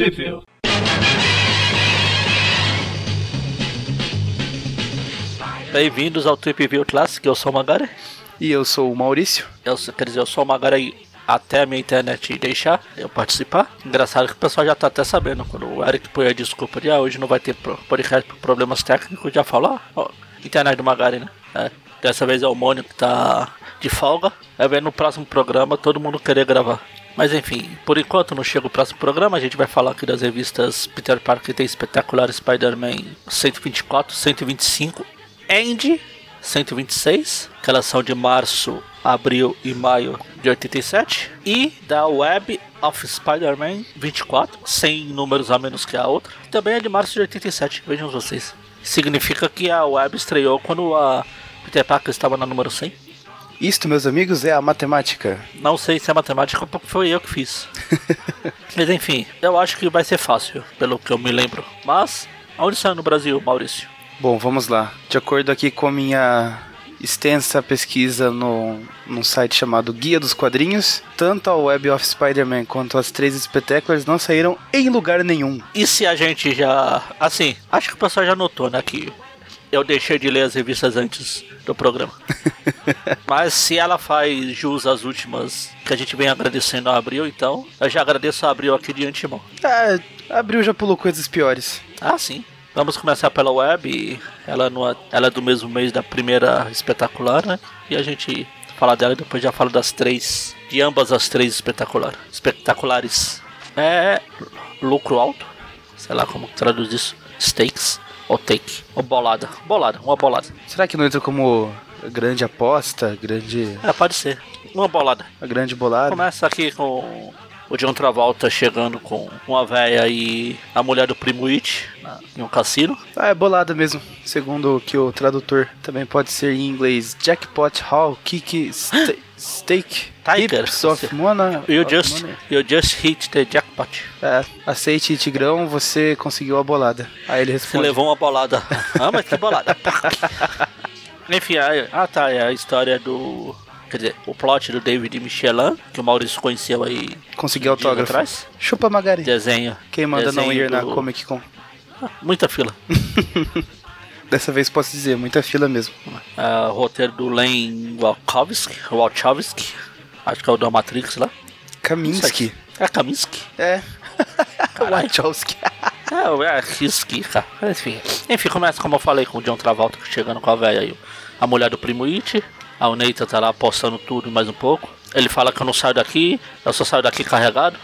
Tripville. Bem-vindos ao Trip View Classic, eu sou o Magari. E eu sou o Maurício. Eu, quer dizer, eu sou o Magari até a minha internet deixar eu participar. Engraçado que o pessoal já tá até sabendo. Quando o Eric põe a desculpa de ah, hoje não vai ter podcast por problemas técnicos, já falou, ah, ó, internet do Magari, né? É, dessa vez é o Mônio que tá de folga. Vai ver no próximo programa todo mundo querer gravar. Mas enfim, por enquanto não chega o próximo programa, a gente vai falar aqui das revistas Peter Parker tem espetacular Spider-Man 124, 125 End 126, que elas são de março, abril e maio de 87, e da Web of Spider-Man 24, 100 números a menos que a outra, também é de março de 87, vejam vocês. Significa que a Web estreou quando a Peter Parker estava na número 100. Isto, meus amigos, é a matemática. Não sei se é matemática porque foi eu que fiz. Mas enfim, eu acho que vai ser fácil, pelo que eu me lembro. Mas, aonde saiu no Brasil, Maurício? Bom, vamos lá. De acordo aqui com a minha extensa pesquisa no, num site chamado Guia dos Quadrinhos, tanto a Web of Spider-Man quanto as três Spectaculars não saíram em lugar nenhum. E se a gente já. Assim, acho que o pessoal já notou, né? Que eu deixei de ler as revistas antes do programa. Mas se ela faz jus às últimas que a gente vem agradecendo a Abril, então eu já agradeço a Abril aqui de antemão. Ah, abril já pulou coisas piores. Ah, sim. Vamos começar pela web. Ela, não é, ela é do mesmo mês da primeira espetacular, né? E a gente fala dela e depois já fala das três. De ambas as três espetacular, espetaculares. É lucro alto. Sei lá como traduz isso. Stakes. Ou take. Ou bolada. Bolada, uma bolada. Será que não entra como grande aposta, grande, É, pode ser. Uma bolada. a grande bolada? Começa aqui com o John Travolta chegando com uma véia e a mulher do primo It na- em um cassino. Ah, é bolada mesmo. Segundo o que o tradutor também pode ser em inglês. Jackpot Hall, Kiki, sta Steak, Tiger. Of Mona. You of just, money. you just hit the jackpot. É, aceite Tigrão, você conseguiu a bolada. Aí ele Você responde. levou uma bolada. ah, mas que bolada. Enfim, aí- ah tá, é a história do. Quer dizer, o plot do David Michelin, que o Maurício conheceu aí Conseguiu autógrafo. atrás. Chupa Magari. Desenho. Quem manda não desenho ir na do- Comic Con? Ah, Muita fila. Dessa vez posso dizer, muita fila mesmo. Ah, o roteiro do Len Wachowski, Wachowski, acho que é o da Matrix lá. Kaminsky. É Kaminsky. É. Wachowski. É, é Risky, cara. Enfim. Enfim, começa como eu falei com o John Travolta chegando com a velha aí. A mulher do primo It. A Neita tá lá apostando tudo e mais um pouco. Ele fala que eu não saio daqui, eu só saio daqui carregado.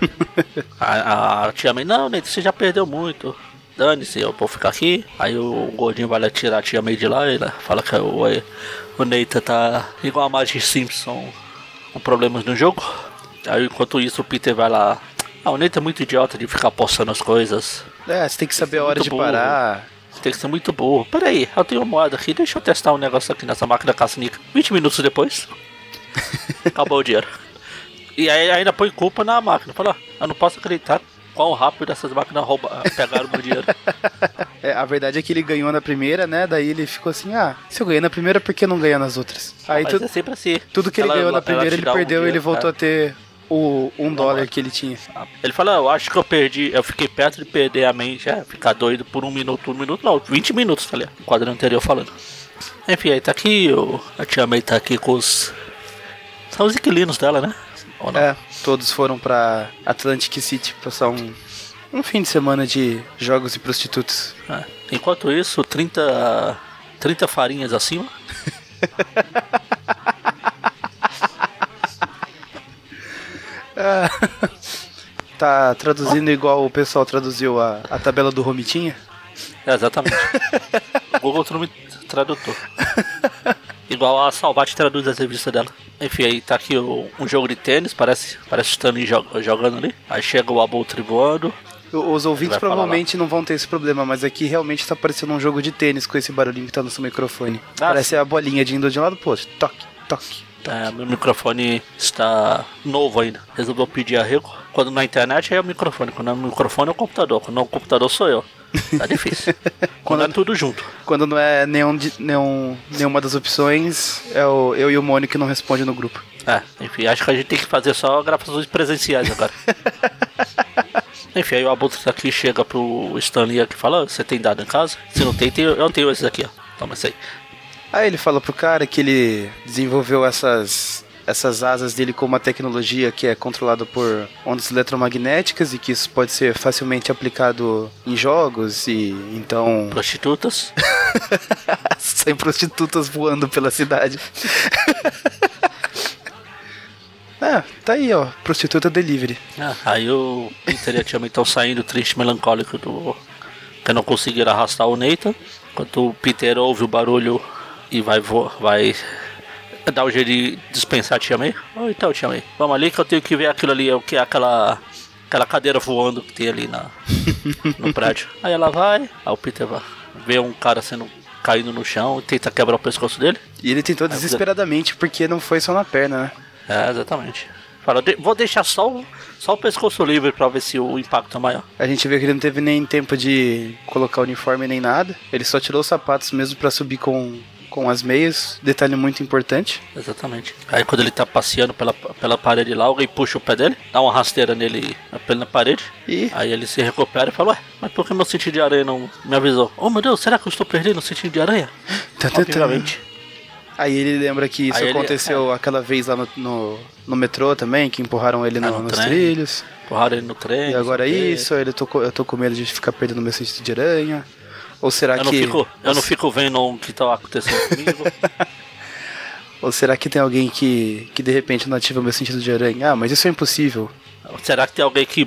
a, a tia May, não, Neita, você já perdeu muito. Dane-se, eu vou ficar aqui. Aí o gordinho vai lá tirar a tia May de lá e fala que o, o Neita tá igual a Magic Simpson com problemas no jogo. Aí enquanto isso o Peter vai lá. Ah, o Neita é muito idiota de ficar apostando as coisas. É, você tem que saber a hora Muito de burro. parar. Você tem que ser muito burro. Peraí, eu tenho uma moeda aqui, deixa eu testar um negócio aqui nessa máquina caça-níquel. 20 minutos depois, acabou o dinheiro. E aí ainda põe culpa na máquina. Fala, "Ah, eu não posso acreditar quão rápido essas máquinas rouba, pegaram meu dinheiro. É, a verdade é que ele ganhou na primeira, né? Daí ele ficou assim, ah, se eu ganhei na primeira, por que não ganhar nas outras? Aí Mas tu- é sempre assim. tudo que ele Ela- ganhou na primeira, ele dá um perdeu e ele voltou cara. a ter o um dólar moeda. que ele tinha. Ele fala, eu acho que eu perdi, eu fiquei perto de perder a mente, é, ficar doido por um minuto, um minuto, não, 20 minutos, ligado? O quadro anterior falando. Enfim, aí tá aqui, o, a tia May tá aqui com os. São os inquilinos dela, né? Ou não? É, todos foram pra Atlantic City passar um, um fim de semana de jogos e prostitutas. É. Enquanto isso, 30, 30 farinhas acima. Tá traduzindo igual o pessoal traduziu a, a tabela do Romitinha? É, exatamente. Google Tradu- Tradutor. Igual a Salvat traduz as revistas dela. Enfim, aí tá aqui o- um jogo de tênis, parece, parece o Stanley jo- jogando ali. Aí chega o Abutre voando. Os ouvintes provavelmente não vão ter esse problema, mas aqui realmente tá parecendo um jogo de tênis com esse barulhinho que tá no seu microfone. Ah, Parece a bolinha de indo de um lado pro outro. Toque, toque. É, meu microfone está novo ainda. Resolveu pedir arrego. Quando na internet é o microfone. Quando é o microfone é o computador. Quando é o computador sou eu. Tá difícil. Quando é tudo junto. Quando não é nenhum, nenhum, nenhuma das opções, é o, eu e o Mônio que não responde no grupo. É, enfim, acho que a gente tem que fazer só gravações presenciais agora. Enfim, aí o Abutre aqui chega pro Stanley aqui e fala: Você tem dado em casa? Se não tem, tem eu tenho esses aqui, ó. Toma esse aí. Aí ele fala pro cara que ele desenvolveu essas essas asas dele com uma tecnologia que é controlada por ondas eletromagnéticas e que isso pode ser facilmente aplicado em jogos e então Prostitutas. sem prostitutas voando pela cidade. É, tá aí, ó. Prostituta delivery. Ah, aí o Peter e a Tia May estão saindo triste, melancólico do. que não conseguiram arrastar o Nathan. Enquanto o Peter ouve o barulho e vai vo... vai dar o jeito de dispensar a Tia May. Oh, então, Tia May, vamos ali que eu tenho que ver aquilo ali, o que é aquela. aquela cadeira voando que tem ali na, no prédio. Aí ela vai, aí o Peter vai vê um cara sendo caindo no chão e tenta quebrar o pescoço dele. E ele tentou desesperadamente porque não foi só na perna, né? É, exatamente. Fala, "De- vou deixar só o, só o pescoço livre pra ver se o impacto é maior. A gente vê que ele não teve nem tempo de colocar o uniforme nem nada. Ele só tirou os sapatos mesmo pra subir com, com as meias. Detalhe muito importante. Exatamente. Aí quando ele tá passeando pela, pela parede lá, alguém puxa o pé dele, dá uma rasteira nele na parede. E Aí ele se recupera e fala, ué, mas por que meu sentido de aranha não me avisou? Oh meu Deus, será que eu estou perdendo o sentido de aranha? Tá, tá, tá. Obviamente. Aí ele lembra que isso Aí ele- aconteceu aquela vez lá no, no, no metrô também, que empurraram ele Ah, no- no nos trem. trilhos. Porrada ele no trem. E agora quê. isso, ele tô, eu tô com medo de ficar perdendo meu sentido de aranha. Ou será Eu não, que. fico, eu não fico vendo o que tá acontecendo comigo. Ou será que tem alguém que, que de repente não ativa meu sentido de aranha? Ah, mas isso é impossível. será que tem alguém que,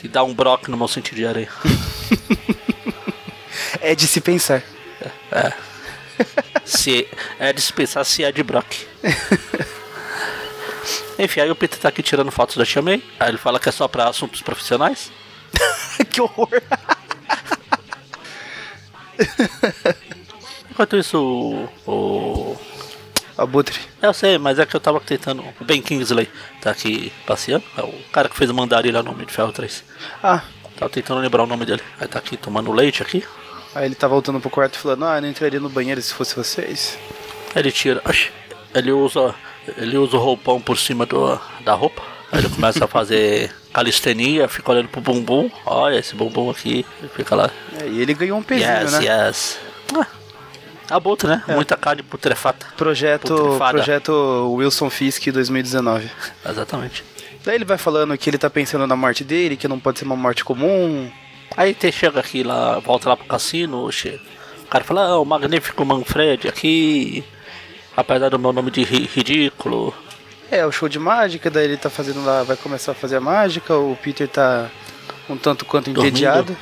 que dá um broque no meu sentido de aranha? É de se pensar. Se é de se pensar se é de Brock. Enfim, aí o Peter tá aqui tirando fotos da Tia May. Aí ele fala que é só pra assuntos profissionais. que horror! Enquanto isso, o. o- Abutre. Eu sei, mas é que eu tava tentando. O Ben Kingsley tá aqui passeando. É o cara que fez o Mandarilha no Homem de Ferro 3. Ah, Tava tentando lembrar o nome dele. Aí tá aqui tomando leite aqui. aí ele tá voltando pro quarto falando, ah, eu não entraria no banheiro se fosse vocês. Aí ele tira. ele usa. Ele usa o roupão por cima do, da roupa. Aí ele começa a fazer calistenia, fica olhando pro bumbum. Olha esse bumbum aqui. Ele fica lá. É, e ele ganhou um pezinho, Yes, né? yes. Ah, abutre, né? Muita carne putrefata. Projeto, Putrefada. projeto Wilson Fisk 2019. Exatamente. Daí ele vai falando que ele tá pensando na morte dele, que não pode ser uma morte comum. Aí te chega aqui lá, volta lá pro cassino, o cara fala, ah, o magnífico Manfred aqui, apesar do meu nome de ri- ridículo. É, o show de mágica, daí ele tá fazendo lá, vai começar a fazer a mágica, o Peter tá um tanto quanto Dormindo. entediado.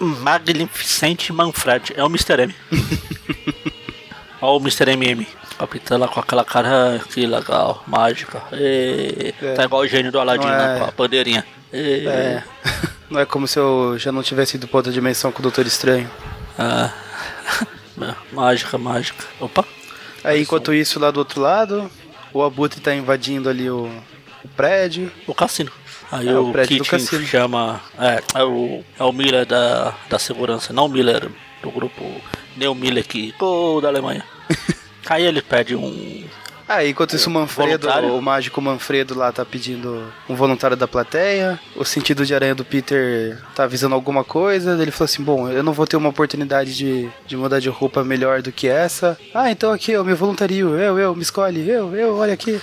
Magnificente Manfred, é o Mr. M. Olha o Mr. MM. Capitão lá com aquela cara, "Ah, que legal, mágica. Ê, É. Tá igual o gênio do Aladdin, Não né, é. com a bandeirinha. Ê, É. Não é como se eu já não tivesse ido pra outra dimensão com o Doutor Estranho. ah. mágica, mágica. Opa, Aí enquanto isso, lá do outro lado, o Abutre tá invadindo ali o, o prédio. o cassino. Aí É, o o, prédio do cassino. chama. É, é o, é o Miller da, da segurança, não o Miller do grupo. Nem o Miller. Gol da Alemanha. Aí ele pede um. Ah, enquanto isso o Manfredo, Voluntário? o mágico Manfredo lá tá pedindo um voluntário da plateia. O sentido de aranha do Peter tá avisando alguma coisa. Ele falou assim: Bom, eu não vou ter uma oportunidade de, de mudar de roupa melhor do que essa. Ah, então aqui eu me voluntario. Eu, eu, me escolhe. Eu, eu, olha aqui.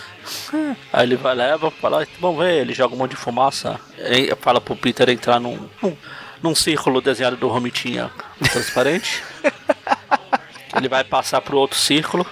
Aí ele vai, leva, fala, vamos ver, ele joga um monte de fumaça. Ele fala pro Peter entrar num, num, num círculo desenhado do Romitinha transparente. ele vai passar pro outro círculo.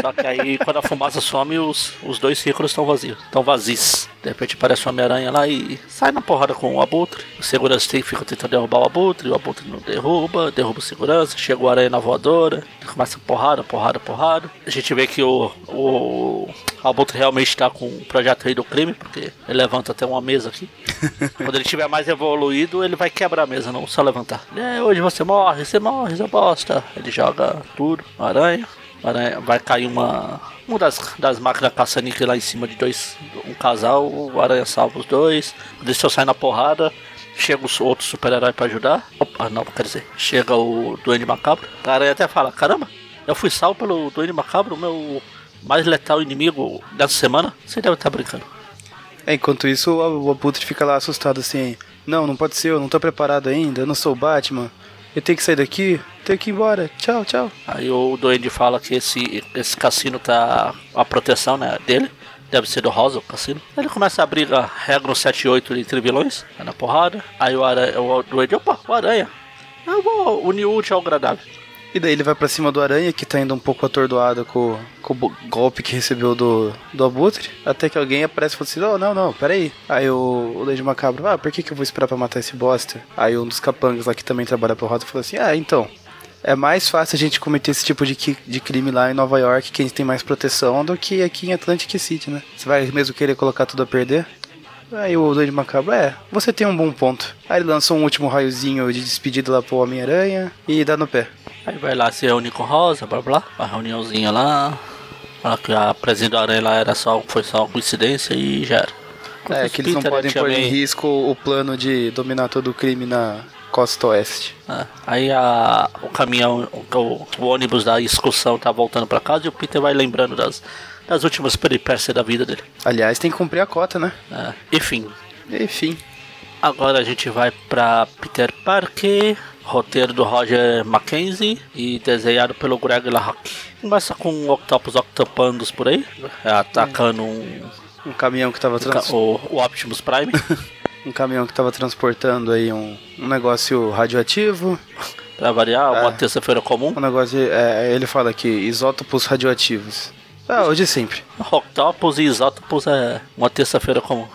Só que aí quando a fumaça some, os, os dois círculos estão vazios, estão vazios. De repente aparece uma Homem-Aranha lá e sai na porrada com o Abutre. O segurança tem, fica tentando derrubar o Abutre, o Abutre não derruba, derruba o segurança, chega o Aranha na voadora, começa porrada, porrada, porrada. A gente vê que o, o Abutre realmente está com o projeto Rei do Crime, porque ele levanta até uma mesa aqui. Quando ele tiver mais evoluído, ele vai quebrar a mesa, não só levantar. É, hoje você morre, você morre, você bosta. Ele joga tudo, aranha. O aranha vai cair uma. Uma das, das máquinas caça-níquel lá em cima de dois. Um casal, o aranha salva os dois. Eles estão saindo na porrada, chega o outro super-herói pra ajudar. Opa, não, quer dizer, chega o Duende Macabro. A aranha até fala: caramba, eu fui salvo pelo Duende Macabro, o meu mais letal inimigo dessa semana. Você deve estar brincando. É, enquanto isso, o, o Abutre fica lá assustado assim. Não, não pode ser, eu não tô preparado ainda, eu não sou o Batman. Eu tenho que sair daqui, tenho que ir embora. Tchau, tchau. Aí o Duende fala que esse, esse cassino tá. a proteção né, dele. Deve ser do Rosa, o cassino. Ele começa a briga, regra no 7 e 8 entre vilões, é na porrada. Aí o, aranha, o Duende, opa, o aranha. Eu vou unir o útil ao agradável. E daí ele vai pra cima do Aranha, que tá indo um pouco atordoado com, com o golpe que recebeu do, do Abutre. Até que alguém aparece e fala assim: Oh, não, não, peraí. Aí o, o Lady Macabro, ah, por que, que eu vou esperar pra matar esse bosta? Aí um dos capangas lá que também trabalha pro Rosa falou assim: Ah, então. É mais fácil a gente cometer esse tipo de, de crime lá em Nova York, que a gente tem mais proteção, do que aqui em Atlantic City, né? Você vai mesmo querer colocar tudo a perder? Aí o Doido Macabro, é, você tem um bom ponto. Aí ele lança um último raiozinho de despedida lá pro Homem-Aranha e dá no pé. Aí vai lá se reúne com Rosa, blá blá, uma reuniãozinha lá. Fala que a presença do Aranha lá era só, foi só uma coincidência e já era. É, que eles não podem pôr em risco o plano de dominar todo o crime na costa oeste. É, Aí a, o caminhão, o, o- o ônibus da excursão tá voltando pra casa e o Peter vai lembrando das, das últimas peripécias da vida dele. Aliás, tem que cumprir a cota, né? É, enfim, Enfim. agora a gente vai pra Peter Parker, roteiro do Roger Mackenzie e desenhado pelo Greg LaRocque. Começa com Octopus Octopandos por aí, é, atacando um, Um caminhão que tava trans... o, o Optimus Prime. um caminhão que tava transportando aí um, um negócio radioativo. Pra variar, uma É. terça-feira comum. Um negócio de, é, ele fala aqui, isótopos radioativos. Ah, hoje sempre. Octopus e Isótopos é uma terça-feira comum.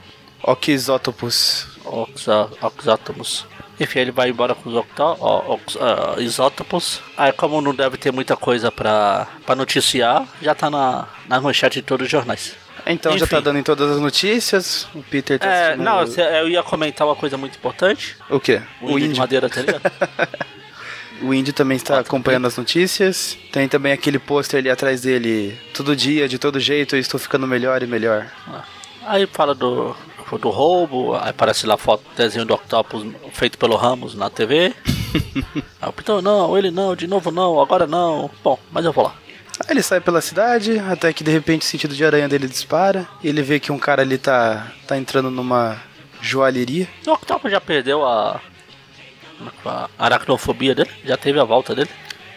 Ok, isótopos. Oxa- Oxátomos. Enfim, ele vai embora com os ox- ah, isótopos. Aí, como não deve ter muita coisa pra, pra noticiar, já tá na, na manchete de todos os jornais. Então já Enfim. tá dando em todas as notícias. O Peter tá É, não, se- eu ia comentar uma coisa muito importante. O quê? O, O índio de madeira, tá ligado? O Indy também está acompanhando as notícias. Tem também aquele pôster ali atrás dele. Todo dia, de todo jeito, eu estou ficando melhor e melhor. Aí fala do, do roubo, aí aparece lá foto, desenho do Octopus feito pelo Ramos na TV. aí o Peter, não, ele não, de novo não, agora não. Bom, mas eu vou lá. Aí ele sai pela cidade, até que de repente o sentido de aranha dele dispara. Ele vê que um cara ali tá, tá entrando numa joalheria. O Octopus já perdeu a, a aracnofobia dele, já teve a volta dele.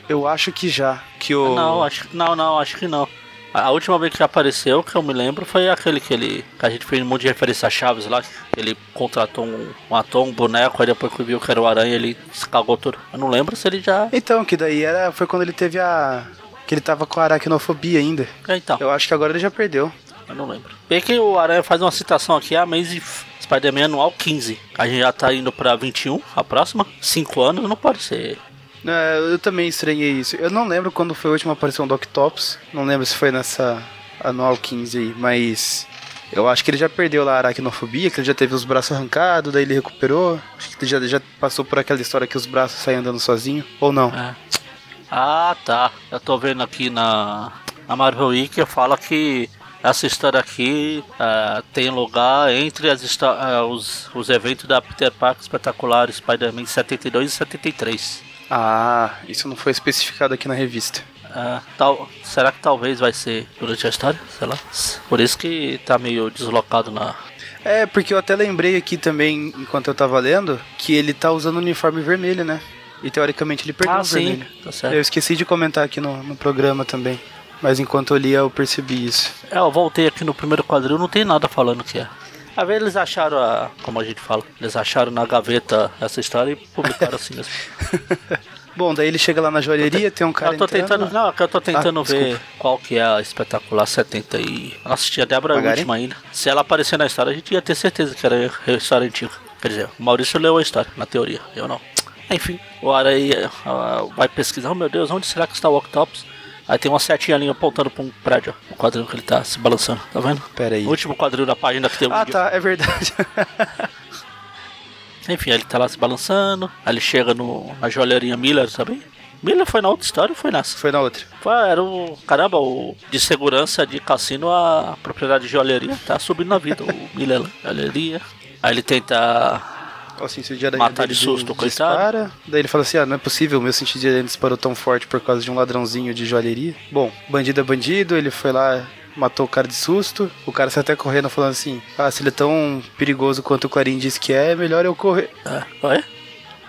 Eu acho que já. Que o. Não, acho que não, não, acho que não. A última vez que apareceu, que eu me lembro, foi aquele que ele. que a gente fez um monte de referência a Chaves lá. que Ele contratou um, um ator, um boneco, aí depois que viu que era o aranha, ele se cagou tudo. Eu não lembro se ele já. Então, que daí era, foi quando ele teve a. Que ele tava com a aracnofobia ainda. É, Então, Eu acho que agora ele já perdeu. eu não lembro. Bem que o Aranha faz uma citação aqui, a Amazing Spider-Man anual 15. A gente já tá indo pra 21, a próxima. 5 anos, não pode ser. É, eu também estranhei isso. Eu não lembro quando foi a última aparição do Octopus. Não lembro se foi nessa anual 15 aí, mas. Eu acho que ele já perdeu lá a aracnofobia, que ele já teve os braços arrancados, daí ele recuperou. Acho que ele já, já passou por aquela história que os braços saem andando sozinho. Ou não? É. Ah, tá. Eu tô vendo aqui na, na Marvel Wiki, fala que essa história aqui ah, tem lugar entre as ah, os, os eventos da Peter Parker Espetacular Spider-Man 72 e 73. Ah, isso não foi especificado aqui na revista. Ah, tal, será que talvez vai ser durante a história? Sei lá. Por isso que tá meio deslocado na. É, porque eu até lembrei aqui também, enquanto eu tava lendo, que ele tá usando o uniforme vermelho, né? E teoricamente ele perdeu Ah, o sim, vermelho. tá certo. Eu esqueci de comentar aqui no, no programa também. Mas enquanto eu lia, eu percebi isso. É, eu voltei aqui no primeiro quadril, não tem nada falando que é. A ver, eles acharam a. Como a gente fala, eles acharam na gaveta essa história e publicaram assim mesmo. Bom, daí ele chega lá na joalheria, tem um cara eu tô entrando tentando. Não, é eu tô tentando Ah, ver desculpa. qual que é a espetacular 70 e. Eu assisti a Débora última ainda. Se ela aparecer na história, a gente ia ter certeza que era a história antiga. Quer dizer, o Maurício leu a história, na teoria, eu não. Enfim, o Aranha ah, vai pesquisar, oh meu Deus, onde será que está o Octopus? Aí tem uma setinha ali apontando pra um prédio, ó, o quadril que ele tá se balançando, tá vendo? Pera aí. O último quadril da página que tem um Ah, tá, é verdade. Enfim, ele tá lá se balançando, aí ele chega no, na joalheria Miller também. Miller foi na outra história ou foi nessa? Foi na outra. Foi, era o. Caramba, o de segurança de cassino, a propriedade de joalheria tá subindo na vida. O Miller lá, joalheria. Aí ele tenta. Aranha Matar de susto, coitado. dispara. Daí ele fala assim: ah, não é possível, meu sentido de aranha disparou tão forte por causa de um ladrãozinho de joalheria. Bom, bandido é bandido, ele foi lá matou o cara de susto. O cara sai até correndo falando assim: Ah, se ele é tão perigoso quanto o Clarim disse que é, é melhor eu correr. Ah, oi?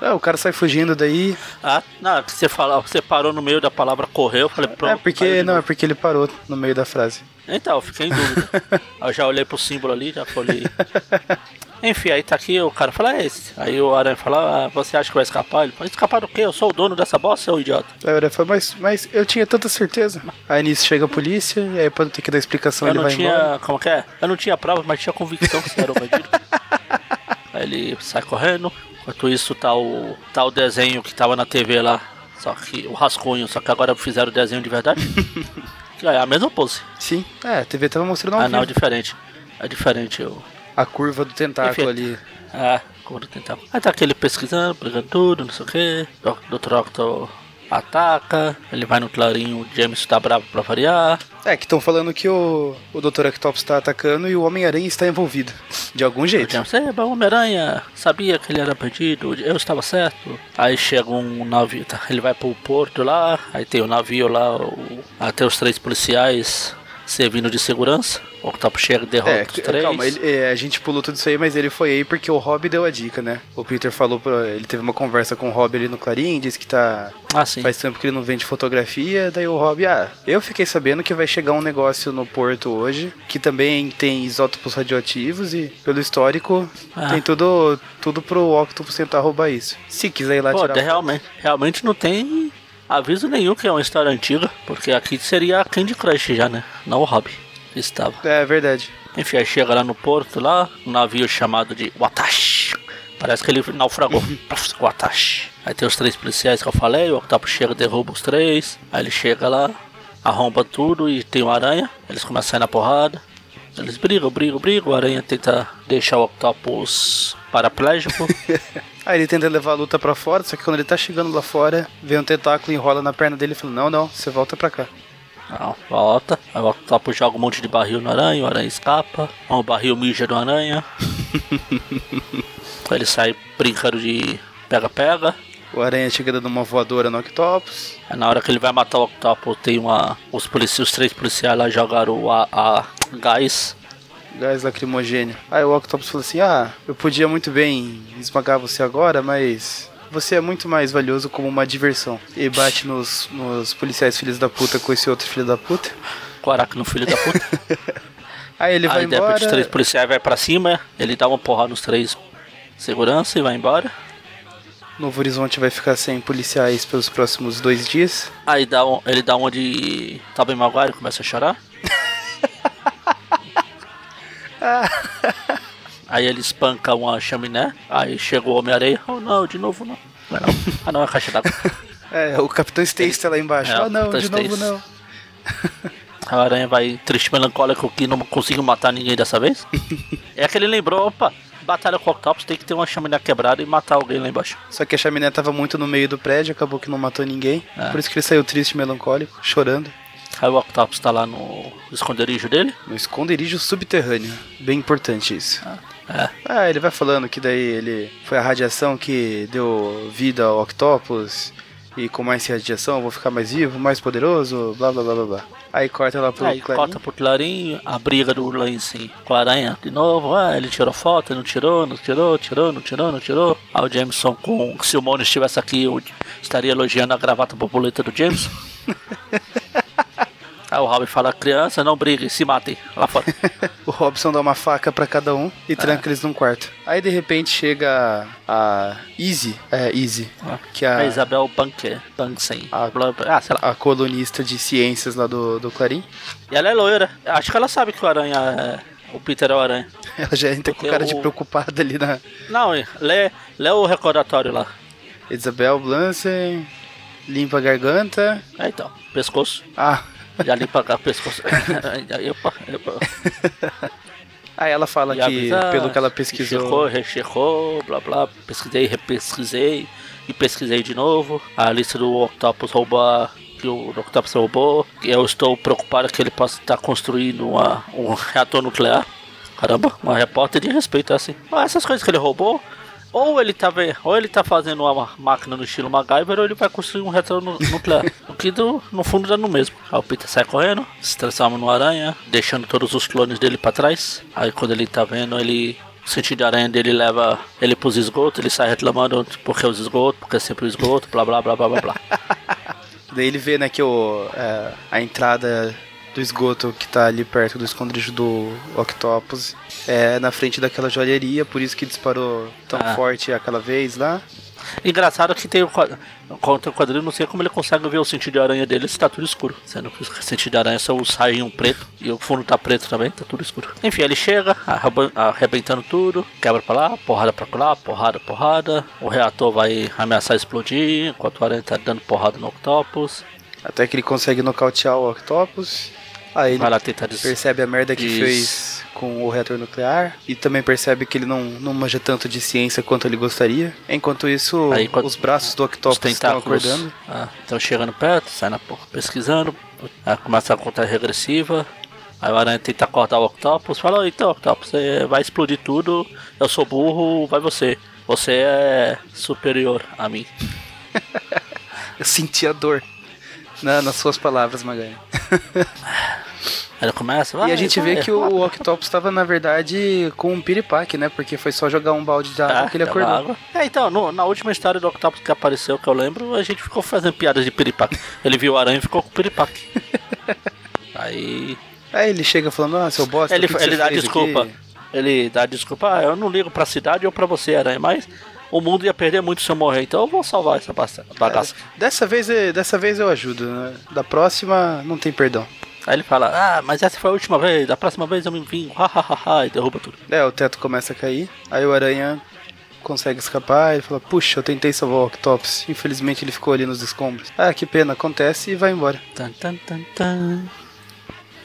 Ah, o cara sai fugindo daí. Ah, não, você, fala, você parou no meio da palavra correr, eu falei, pronto. É porque. Não, é porque ele parou no meio da frase. Então, eu fiquei em dúvida. eu já olhei pro símbolo ali, já falei. Enfim, aí tá aqui, o cara fala, é esse. Aí o Aranha fala, ah, você acha que vai escapar? Ele fala, escapar do quê? Eu sou o dono dessa bosta, seu idiota. Aí o Aranha fala, mas, mas eu tinha tanta certeza. Aí nisso chega a polícia, e aí quando tem que dar explicação eu ele não vai tinha, embora. como que é? Eu não tinha prova, mas tinha convicção que você era o bandido. aí ele sai correndo. Enquanto isso tá o, tá o desenho que tava na TV lá. Só que o rascunho, só que agora fizeram o desenho de verdade. É a mesma pose. Sim, é, a TV tava mostrando ao Ah, não, é diferente. É diferente. Eu... a curva do tentáculo Enfim. ali. Ah, como tentar. Aí tá aquele pesquisando, pegando tudo, não sei o que. O Dr. Octo ataca, ele vai no clarinho, o James tá bravo pra variar. É, que estão falando que o, o Dr. Octopus tá atacando e o Homem-Aranha está envolvido. De algum O jeito. James, eba, o Homem-Aranha, sabia que ele era perdido, eu estava certo. Aí chega um navio, tá, ele vai pro porto lá, aí tem o navio lá, o, até os três policiais servindo de segurança. O Octopus chega e derrota É, os três. calma, ele- é, a gente pulou tudo isso aí, mas ele foi aí porque o Rob deu a dica, né? O Peter falou pra. Ele teve uma conversa com o Rob ali no Clarim, disse que tá. Ah, sim. Faz tempo que ele não vende fotografia, daí o Rob, ah, eu fiquei sabendo que vai chegar um negócio no porto hoje, que também tem isótopos radioativos e, pelo histórico, Ah. tem tudo, tudo pro Octopus tentar roubar isso. Se quiser ir lá Pô, tirar realmente, realmente não tem aviso nenhum que é uma história antiga, porque aqui seria a Candy Crush já, né? Não o Hobby. que Estava. É verdade. Enfim, aí chega lá no porto, lá, um navio chamado de Watashi. Parece que ele naufragou. Watashi. Aí tem os três policiais que eu falei, o Octopus chega, derruba os três. Aí ele chega lá, arromba tudo e tem o aranha. Eles começam a sair na porrada. Eles brigam, brigam, brigam. O aranha tenta deixar o Octopus paraplégico. Aí ele tenta levar a luta pra fora, só que quando ele tá chegando lá fora, vem um tentáculo, enrola na perna dele e fala: Não, não, você volta pra cá. Não, volta. Aí o Octopus joga um monte de barril no aranha, o aranha escapa. O barril mija do aranha. Aí ele sai brincando de pega-pega. O aranha chega dando uma voadora no Octopus. Aí na hora que ele vai matar o Octopus, tem uma. Os, polici os três policiais lá jogaram a, a gás. Gás lacrimogêneo. Aí o Octopus falou assim: Ah, eu podia muito bem esmagar você agora, mas você é muito mais valioso como uma diversão. E bate nos, nos policiais filhos da puta com esse outro filho da puta. Com o Aracno, filho da puta. Aí ele vai Aí de repente os embora. três policiais vai pra cima, ele dá uma porrada nos três segurança e vai embora. Novo Horizonte vai ficar sem policiais pelos próximos dois dias. Aí dá um, ele dá uma de Tobey Maguire e começa a chorar. Aí ele espanca uma chaminé. Aí chega o Homem-Areia. Oh não, de novo não. Não é não. Ah não, é a caixa d'água. É, o Capitão Stacy tá lá embaixo. É, ah, o não, de novo Stacy. não. A aranha vai triste melancólico que não conseguiu matar ninguém dessa vez. é que ele lembrou, opa, batalha com o Octopus tem que ter uma chaminé quebrada e matar alguém lá embaixo. Só que a chaminé tava muito no meio do prédio, acabou que não matou ninguém. É. Por isso que ele saiu triste, melancólico, chorando. Aí o Octopus tá lá no esconderijo dele. No esconderijo subterrâneo. Bem importante isso. É. Ah, ele vai falando que daí ele foi a radiação que deu vida ao Octopus. E com mais radiação eu vou ficar mais vivo, mais poderoso, blá blá blá blá blá. Aí corta lá pro Aí Clarim. corta pro Clarim, a briga do Lance com a aranha de novo. Ah, ele tirou foto, não tirou, não tirou, tirou, não tirou, não tirou. Aí o Jameson com. Se o Mono estivesse aqui, eu estaria elogiando a gravata borboleta do Jameson. Aí o Robin fala, criança, não briguem, se matem lá fora. O Robson dá uma faca pra cada um e tranca eles num quarto. Aí de repente chega a Easy, é Easy, que é A a, Isabel Banker, Banksem. A- blá, blá, Ah, sei lá. a colunista de ciências lá do, do Clarim. E ela é loira. Acho que ela sabe que o aranha é. O Peter é o aranha. Ela já entra com Porque cara de o- preocupada ali na Não, lê, lê o recordatório lá. Isabel Blansen, limpa a garganta. É, então, pescoço. Ah, Já limpa o pescoço. Epa, epa. aí ela fala E que avisar, pelo que ela pesquisou, rechecou, blá blá. Pesquisei, repesquisei. E pesquisei de novo. A lista do Octopus roubar. Que o Octopus roubou. Eu estou preocupado que ele possa estar construindo uma, um reator nuclear. Caramba, uma repórter de respeito assim. Ah, essas coisas que ele roubou. Ou ele tá ou ele tá fazendo uma máquina no estilo MacGyver, ou ele vai construir um reator nu- nuclear. o que do- no fundo dá no mesmo. Aí o Peter sai correndo, se transforma no aranha, deixando todos os clones dele pra trás. Aí quando ele tá vendo, ele. O sentido de aranha dele leva ele pros esgotos, ele sai reclamando porque os esgotos, porque é sempre o esgoto, blá blá blá blá blá blá. Daí ele vê, né, que o, é, a entrada do esgoto que tá ali perto do esconderijo do Octopus é na frente daquela joalheria, por isso que disparou tão Ah. forte aquela vez lá. Engraçado que tem o quadro, contra o quadrinho, não sei como ele consegue ver o sentido de aranha dele se tá tudo escuro. Sendo que o sentido de aranha são os raios preto e o fundo tá preto também, tá tudo escuro. Enfim, ele chega, arrebentando tudo, quebra pra lá, porrada pra lá, porrada, porrada. O reator vai ameaçar explodir, enquanto o aranha tá dando porrada no Octopus. Até que ele consegue nocautear o Octopus. Aí ele Vai lá percebe a merda que Isso. fez com o reator nuclear e também percebe que ele não, não manja tanto de ciência quanto ele gostaria. Enquanto isso, Aí, quando- os braços do Octopus estão tentáculos acordando. estão chegando perto, sai na porra, pesquisando, aí começa a contagem regressiva. Aí o aranha tenta acordar o Octopus, fala, então Octopus, você vai explodir tudo, eu sou burro, vai você. Você é superior a mim. Eu senti a dor na- nas suas palavras, Magalhães. Começa, E vai, a gente vai, vê que o Octopus estava, na verdade, com um piripaque, né? Porque foi só jogar um balde de água Ah, que ele tava acordou. água. É, então, no- na última história do Octopus que apareceu, que eu lembro, a gente ficou fazendo piadas de piripaque. Ele viu o aranha e ficou com o piripaque. Aí Aí ele chega falando, ah, seu bosta, Ele, ele dá desculpa. aqui?" Ele dá desculpa, ah, eu não ligo pra cidade ou pra você, aranha, mas o mundo ia perder muito se eu morrer, então eu vou salvar essa basta- bagaça. Dessa vez, eh, dessa vez eu ajudo, né? Da próxima, não tem perdão. Aí ele fala, ah, mas essa foi a última vez, da próxima vez eu me vingo, hahaha, e derruba tudo. É, o teto começa a cair, aí o aranha consegue escapar, ele fala, puxa, eu tentei salvar o Octopus, infelizmente ele ficou ali nos escombros. Ah, que pena, acontece e vai embora. Tan, tan, tan, tan.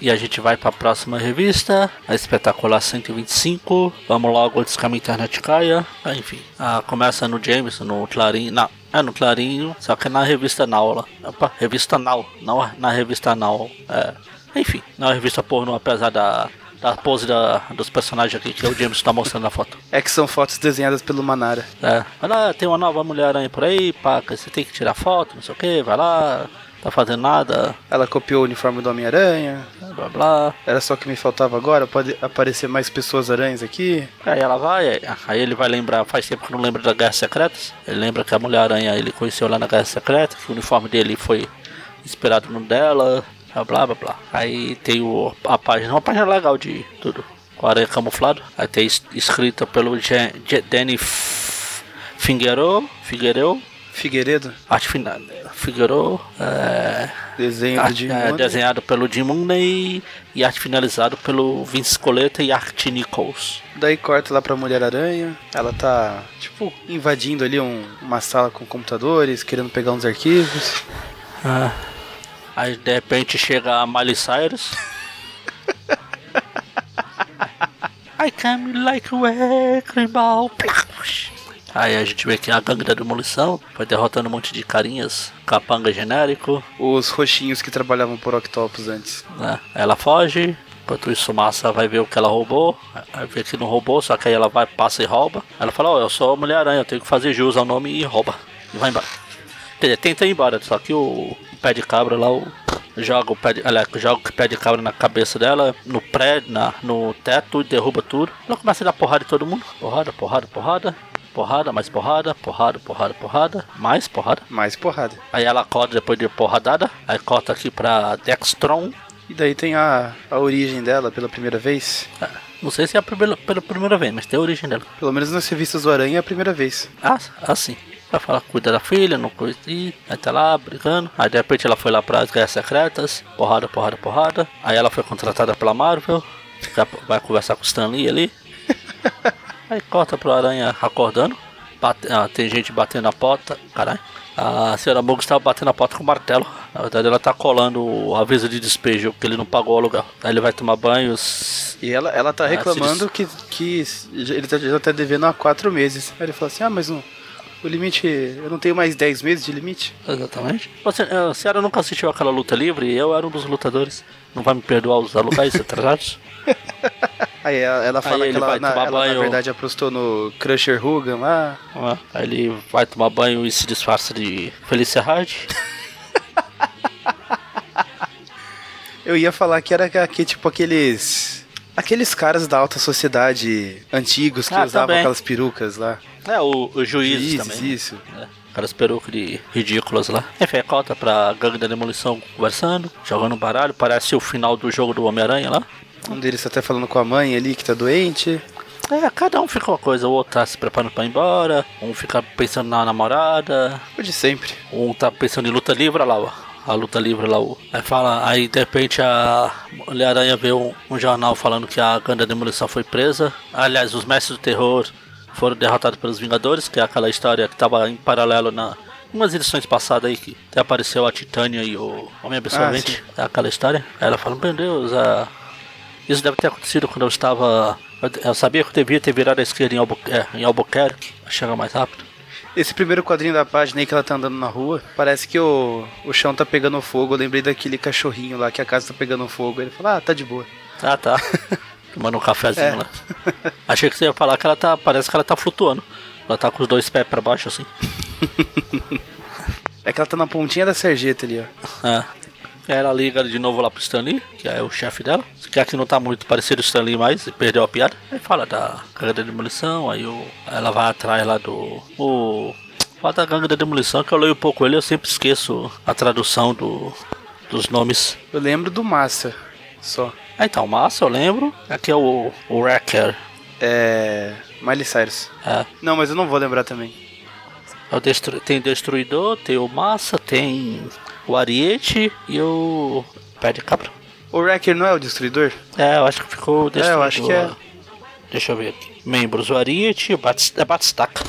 E a gente vai pra próxima revista, a Espetacular 125. Vamos logo antes que a minha internet caia. Ah, enfim, ah, começa no James, no Clarim. Não, é no Clarinho, só que é na revista Now lá. Opa, revista Now, não na revista Now. É, enfim, na revista pornô, apesar da, da pose da, dos personagens aqui que o James tá mostrando na foto. É que são fotos desenhadas pelo Manara. É, vai lá, tem uma nova Mulher-Aranha por aí, pá, você tem que tirar foto, não sei o que, vai lá, tá fazendo nada, Ela copiou o uniforme do Homem-Aranha. blá blá. Era só o que me faltava agora, pode aparecer mais pessoas aranhas aqui. Aí ela vai, aí- ele vai lembrar, faz tempo que não lembra da Guerra Secretas. Ele lembra que a Mulher-Aranha ele conheceu lá na Guerra Secreta, que o uniforme dele foi inspirado no dela, blá blá blá blá. Aí tem o, a página, uma página legal de tudo, com a aranha camuflado. Aí tem es- escrita pelo Je- Je- Danny Figueiredo, Figueiredo, Figueiredo, arte final, Figueiredo, é, desenho do arte- Jim é, desenhado pelo Jim Mooney e arte finalizado pelo Vince Coletta e Art Nichols. Daí corta lá pra Mulher-Aranha. Ela tá, tipo, invadindo ali um- uma sala com computadores, querendo pegar uns arquivos. Ah. Aí de repente chega a Miley Cyrus. I come like a wrecking ball. Aí a gente vê que a gangue da demolição foi derrotando um monte de carinhas, capanga genérico. Os roxinhos que trabalhavam por Octopus antes. né? Ela foge. Enquanto isso, Massa vai ver o que ela roubou. Aí vê que não roubou, só que aí ela vai, passa e rouba. Ela fala: Ó, eu sou a Mulher-Aranha, eu tenho que fazer jus ao nome e rouba. E vai embora. Quer dizer, tenta ir embora, só que o, pé de cabra lá, o, joga o pé de, aliás, joga o pé de cabra na cabeça dela, no prédio, na, no teto e derruba tudo. Ela começa a dar porrada em todo mundo. Porrada, porrada, porrada. Porrada, mais porrada, porrada, porrada, porrada, mais porrada. Mais porrada. Aí ela acorda depois de porradada. Aí corta aqui pra Dextron. E daí tem a, a origem dela pela primeira vez. É, Não sei se é a primeira, pela primeira vez, mas tem a origem dela. Pelo menos nas revistas do Aranha é a primeira vez. Ah, assim. Ela fala, cuida da filha, não cuida. E aí tá lá brigando. Aí de repente ela foi lá pras Guerras Secretas. Porrada, porrada, porrada. Aí ela foi contratada pela Marvel. Vai conversar com o Stan Lee ali. Aí corta pro Aranha acordando. Bate- ah, tem gente batendo na porta. Caralho. A senhora Muggs estava batendo na porta com o martelo. Na verdade, ela tá colando o aviso de despejo, porque ele não pagou o aluguel. Aí ele vai tomar banho. s- E ela, ela tá Ah, reclamando que, que ele tá, já tá devendo há quatro meses. Aí ele fala assim, ah, mas não, o limite, eu não tenho mais 10 meses de limite. Exatamente. Você, a senhora nunca assistiu aquela luta livre? Eu era um dos lutadores. Não vai me perdoar os aluguéis atrasados? Aí ela, fala Aí que ela, vai na, tomar ela, na banho. verdade, apostou no Crusher Hogan lá. Ah, Aí ele vai tomar banho e se disfarça de Felicia Hard. Eu ia falar que era que, tipo aqueles. Aqueles caras da alta sociedade antigos que Ah, usavam também. aquelas perucas lá. É, o, o juiz Juízes, também. isso. É, aquelas perucas ridículas lá. Enfim, cota pra gangue da demolição conversando, jogando baralho. Parece o final do jogo do Homem-Aranha lá. Um deles tá até falando com a mãe ali que tá doente. É, cada um fica uma coisa, o outro tá se preparando pra ir embora, um fica pensando na namorada, O de sempre. um tá pensando em luta livre, olha lá, ó. A luta livre lá. Aí fala, aí de repente a Mulher-Aranha vê um, um jornal falando que a Ganda Demolição foi presa. Aliás, os mestres do terror foram derrotados pelos Vingadores, que é aquela história que tava em paralelo na. Umas edições passadas aí que até apareceu a Titânia e o Homem Absorvente. é aquela história. Aí ela fala, meu Deus, a... isso deve ter acontecido quando eu estava. eu- sabia que eu devia ter virado à esquerda em, é, em Albuquerque, pra chegar mais rápido. Esse primeiro quadrinho da página aí que ela tá andando na rua, parece que o, o chão tá pegando fogo. Eu lembrei daquele cachorrinho lá que a casa tá pegando fogo. Ele fala, ah, tá de boa. Ah, tá. Tomando um cafezinho É. lá. Achei que você ia falar que ela tá. Parece que ela tá flutuando. Ela tá com os dois pés pra baixo, assim. É que ela tá na pontinha da sarjeta ali, ó. É. Ela liga de novo lá pro Stanley, que é o chefe dela. Que aqui não tá muito parecido o Stanley mais, perdeu a piada. Aí fala da gangue da demolição, aí o, ela vai atrás lá do. O. Fala da gangue da demolição, que eu leio um pouco ele, eu sempre esqueço a tradução do, dos nomes. Eu lembro do Massa, só. Ah, então, massa, eu lembro. Aqui é o, o Wrecker. É. Miley Cyrus. É. Não, mas eu não vou lembrar também. É o destru... Tem Destruidor, tem o Massa, tem o Ariete e o Pé de Cabra. O Wrecker não é o destruidor? É, eu acho que ficou o É, Destruidor. eu acho que é. Deixa eu ver aqui. Membros, o Ariete, o Batist... é Batistaca.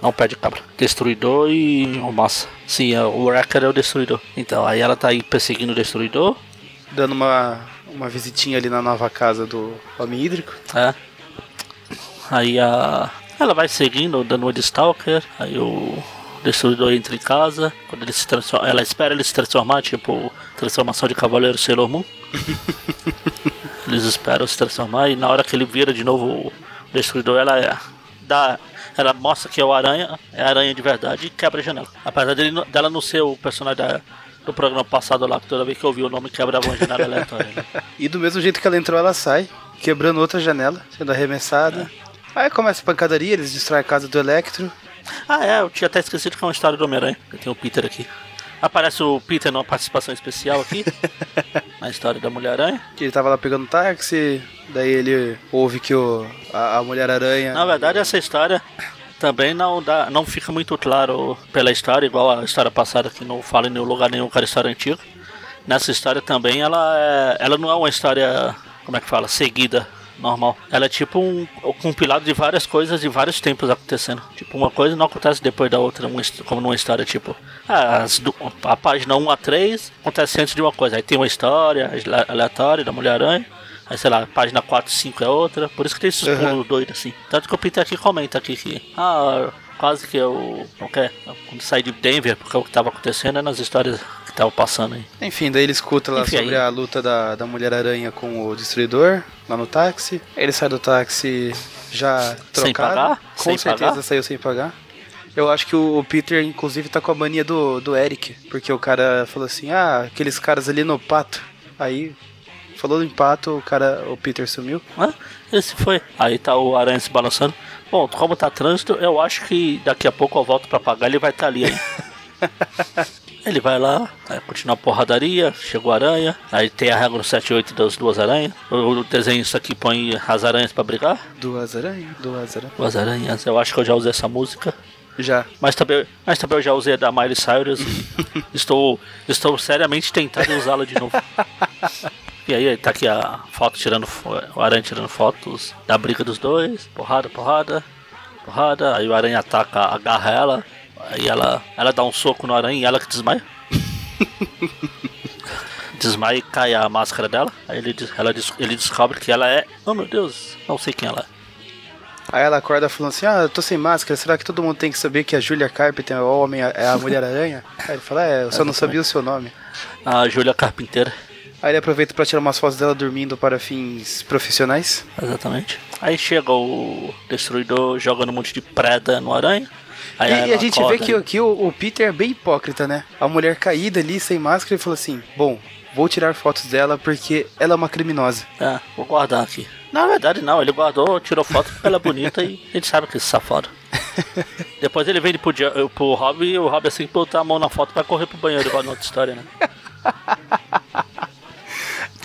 Não, o Pé de Cabra. Destruidor e o Massa. Sim, é, o Wrecker é o Destruidor. Então, aí ela tá aí perseguindo o Destruidor. Dando uma, uma visitinha ali na nova casa do Homem Hídrico. É. Aí a. Ela vai seguindo, dando uma de Stalker. Aí o Destruidor entra em casa. Quando ele se transforma. Ela espera ele se transformar, tipo, transformação de Cavaleiro Sailor Moon. Eles esperam se transformar e na hora que ele vira de novo o Destruidor, ela é, dá. Ela mostra que é o Aranha, é a Aranha de verdade e quebra a janela. Apesar dele, dela não ser o personagem da- do programa passado lá, que toda vez que eu ouvi o nome quebrava uma janela aleatória. né? E do mesmo jeito que ela entrou, ela sai, quebrando outra janela, sendo arremessada. Aí começa a pancadaria, eles destroem a casa do Electro. Ah, é, eu tinha até esquecido que é uma história do Homem-Aranha. Tenho o Peter aqui. Aparece o Peter numa participação especial aqui, na história da Mulher-Aranha. Que ele tava lá pegando táxi, daí ele ouve que o, a, a Mulher-Aranha. Na verdade, essa história também não, dá, não fica muito claro pela história, igual a história passada que não fala em nenhum lugar nenhum que era história antiga. Nessa história também, ela, é, ela não é uma história, como é que fala, seguida, normal. Ela é tipo um, um compilado de várias coisas de vários tempos acontecendo. Tipo, uma coisa não acontece depois da outra, como numa história, tipo, ah, as a página 1 a 3 acontece antes de uma coisa. Aí tem uma história ale- aleatória da Mulher-Aranha. Aí, sei lá, página 4, 5 é outra. Por isso que tem esses Uhum. pulos doidos assim. Tanto que o Peter aqui comenta aqui que. Ah, quase que eu. Não quer? Quando saí de Denver, porque o que tava acontecendo é nas histórias que estavam passando aí. Enfim, daí ele escuta lá Enfim, sobre aí- a luta da, da Mulher-Aranha com o Destruidor, lá no táxi. Ele sai do táxi já Sem trocado. pagar? Com Sem certeza pagar? saiu sem pagar. Eu acho que o, o Peter, inclusive, tá com a mania do, do Eric. Porque o cara falou assim, ah, aqueles caras ali no pato. Aí, falou em pato, o cara, o Peter sumiu. Ah, esse foi. Aí tá o Aranha se balançando. Bom, como tá trânsito, eu acho que daqui a pouco eu volto pra pagar, ele vai estar ali aí. ele vai lá, continua a porradaria, chegou a aranha, aí tem a regra 7 e 8 das duas aranhas. O, o desenho isso aqui põe as aranhas pra brigar. Duas aranhas, duas aranhas. Duas aranhas, eu acho que eu já usei essa música. Já. Mas também, mas também eu já usei a da Miley Cyrus estou, estou seriamente tentando usá-la de novo. E aí, tá aqui a foto tirando o Aranha tirando fotos da briga dos dois, porrada, porrada, porrada, aí o Aranha ataca, agarra ela, aí ela, ela dá um soco no Aranha e ela que desmaia. desmaia e cai a máscara dela, aí ele, ela, ele descobre que ela é, oh meu Deus, não sei quem ela é. Aí ela acorda falando assim, ah, eu tô sem máscara, será que todo mundo tem que saber que a Julia Carpenter é o homem, é a Mulher-Aranha? Aí ele fala, é, eu só não sabia o seu nome. A Júlia Carpinteira. Aí ele aproveita pra tirar umas fotos dela dormindo para fins profissionais. Exatamente. Aí chega o Destruidor jogando um monte de preda no aranha. Aí E, e a gente acorda vê que aqui o, o Peter é bem hipócrita, né? A mulher caída ali, sem máscara, ele falou assim: Bom, vou tirar fotos dela porque ela é uma criminosa. É, vou guardar aqui. Na verdade, não, ele guardou, tirou foto porque ela é bonita e a gente sabe que esse safado. Depois ele vem pro, pro Rob e o Rob assim que botar a mão na foto vai correr pro banheiro, igual na outra história, né?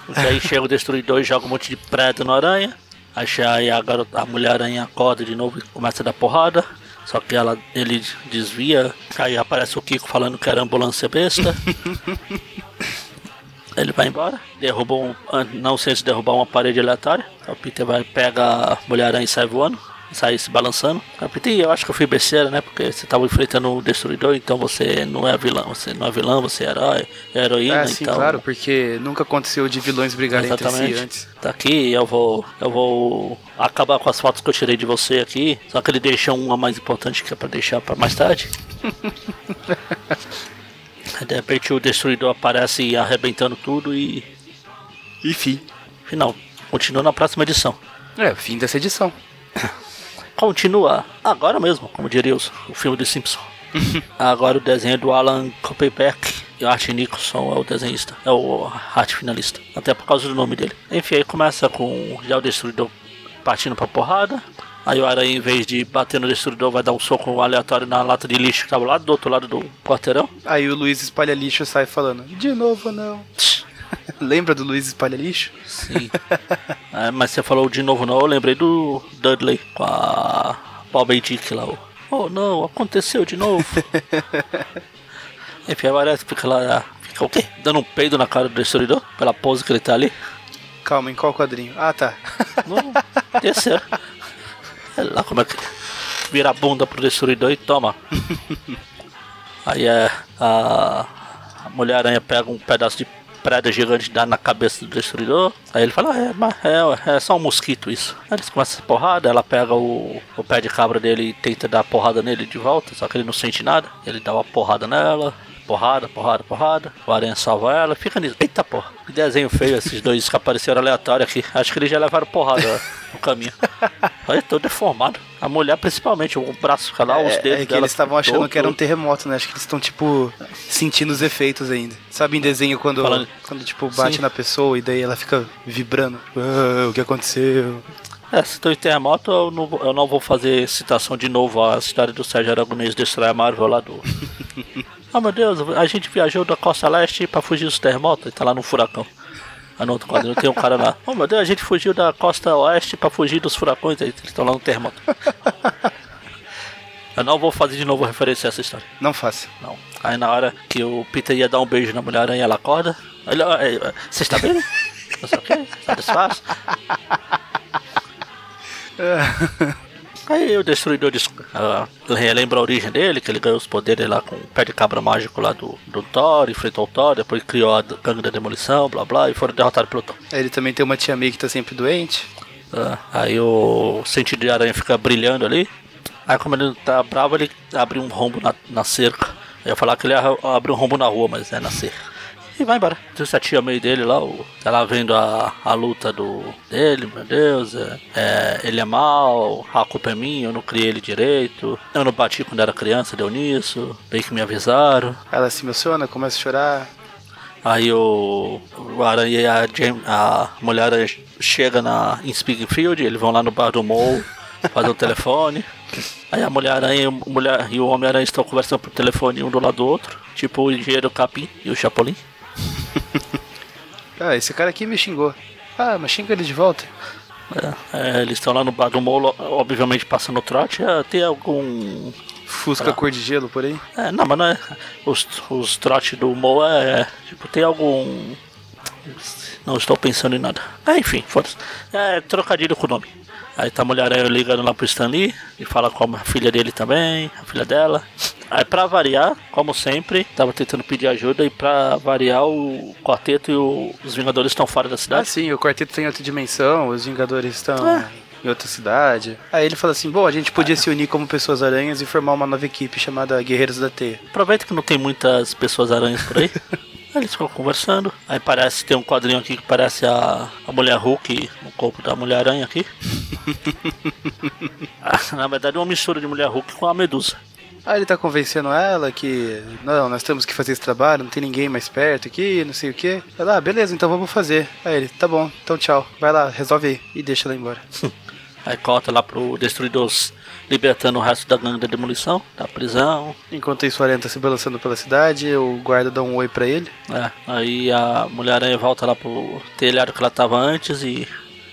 Porque aí chega o destruidor e joga um monte de prédio no aranha. Aí a, garota, a mulher aranha acorda de novo e começa a dar porrada. Só que ela, ele desvia. Aí aparece o Kiko falando que era ambulância besta. Ele vai embora, derruba um. Não sei se derrubar uma parede aleatória. O Peter vai, pega a mulher e sai voando, sai se balançando. "Ih, eu acho que eu fui besteira, né? Porque você tava enfrentando o destruidor, então você não é vilão. Você não é vilão, você é herói, é heroína. Ah, sim, então, claro, porque nunca aconteceu de vilões brigarem entre si Exatamente. antes. Tá aqui, eu vou. Eu vou acabar com as fotos que eu tirei de você aqui. Só que ele deixa uma mais importante que é pra deixar pra mais tarde. De repente o destruidor aparece arrebentando tudo e. Enfim. Final. Continua na próxima edição. É, fim dessa edição. Continua agora mesmo, como diria o filme do Simpson. agora o desenho é do Alan Kopelbeck e o Art Nicholson é o desenhista, é o arte finalista, até por causa do nome dele. Enfim, aí começa com já o destruidor partindo pra porrada. Aí o Aranha, em vez de bater no destruidor, vai dar um soco aleatório na lata de lixo que tava lá do outro lado do quarteirão. Aí o Luiz espalha lixo e sai falando: De novo não. Lembra do Luiz espalha lixo? Sim. É, mas você falou de novo não, eu lembrei do Dudley com a Bob Dick lá. Oh não, aconteceu de novo. Enfim, agora fica lá, fica o quê? Dando um peido na cara do destruidor, pela pose que ele tá ali. Calma, em qual quadrinho? Ah, tá. Não, terceiro. Olha lá como é que vira a bunda pro destruidor e toma. Aí é, a, a Mulher-Aranha pega um pedaço de prédio gigante dá na cabeça do destruidor. Aí ele fala, ah, é, é, é só um mosquito isso. Aí eles começam a porrada, ela pega o, o pé de cabra dele e tenta dar porrada nele de volta, só que ele não sente nada. Ele dá uma porrada nela. Porrada, porrada, porrada. O Aranha salva ela, fica nisso. Eita porra, que desenho feio esses dois que apareceram aleatório aqui. Acho que eles já levaram porrada no caminho. Olha, todo deformado. A mulher, principalmente, o braço fica lá, os É, dedos é que eles estavam achando todo- que era um terremoto, né? Acho que eles estão, tipo, sentindo os efeitos ainda. Sabe em desenho quando, Falando- quando tipo, bate Sim. na pessoa e daí ela fica vibrando? Ah, o que aconteceu? É, se tô em terremoto, eu não, vou- eu não vou fazer citação de novo à história do Sérgio Aragonês destrói a Marvel lá do. Ah meu Deus, a gente viajou da costa leste pra fugir dos terremotos e tá lá no furacão. Aí no outro quadrinho tem um cara lá. Oh meu Deus, a gente fugiu da costa oeste pra fugir dos furacões eles estão lá no terremoto. Eu não vou fazer de novo referência a essa história. Não faça. Não. Aí na hora que o Peter ia dar um beijo na mulher aranha, ela acorda. Olha, é, você está bem? Não sei o que, satisfaz. Aí o destruidor ah, relembra a origem dele, que ele ganhou os poderes lá com o pé de cabra mágico lá do, do Thor, enfrentou o Thor, depois criou a gangue da demolição, blá blá, e foram derrotados pelo Thor. Ele também tem uma tia May que tá sempre doente. Ah, aí o sentido de aranha fica brilhando ali. Aí como ele tá bravo, ele abre um rombo na, na cerca. Eu ia falar que ele ia abrir um rombo na rua, mas é na cerca. E vai embora. Trouxe a tia meio dele lá, o, tá lá vendo a, a luta do dele, meu Deus. É, é, ele é mal, a culpa é minha, eu não criei ele direito. Eu não bati quando era criança, deu nisso. Bem que me avisaram. Ela se emociona, começa a chorar. Aí o, o Aranha e a, Jam- a mulher chega na, em Springfield, eles vão lá no bar do Mole, fazer o telefone. Aí a mulher aranha e o, mulher, e o Homem-Aranha estão conversando por telefone um do lado do outro, tipo o engenheiro Capim e o Chapolin. Ah, esse cara aqui me xingou. Ah, mas xinga ele de volta. É, é, eles estão lá no bar do Mole, obviamente passando o trote. É, tem algum. Fusca Ah. cor de gelo por aí. É, não, mas não é. Os, os trotes do Mo é. Tipo, tem algum. Não estou pensando em nada. É, enfim, foda-se. É trocadilho com o nome. Aí tá a mulher ligando lá pro Stanley e fala com a filha dele também, a filha dela. Aí pra variar, como sempre, tava tentando pedir ajuda e pra variar o quarteto e o- os Vingadores estão fora da Ah, cidade. sim, o quarteto tem outra dimensão, os Vingadores estão É. em outra cidade. Aí ele fala assim: bom, a gente podia se unir como pessoas aranhas e formar uma nova equipe chamada Guerreiros da Teia. Aproveita que não tem muitas pessoas aranhas por aí. Aí eles ficam conversando. Aí parece, tem um quadrinho aqui que parece a, a mulher Hulk no corpo da Mulher-Aranha aqui. Ah, Na verdade é uma mistura de mulher Hulk com a Medusa. Aí ele tá convencendo ela que não, nós temos que fazer esse trabalho, não tem ninguém mais perto aqui, não sei o que. Ela, ah, beleza, então vamos fazer. Aí ele, tá bom, então tchau, vai lá, resolve aí. E deixa ela embora. Aí corta lá pro Destruidor libertando o resto da gangue da demolição, da prisão. Enquanto isso, o Aranha tá se balançando pela cidade, o guarda dá um oi pra ele. É, aí a Mulher-Aranha volta lá pro telhado que ela tava antes e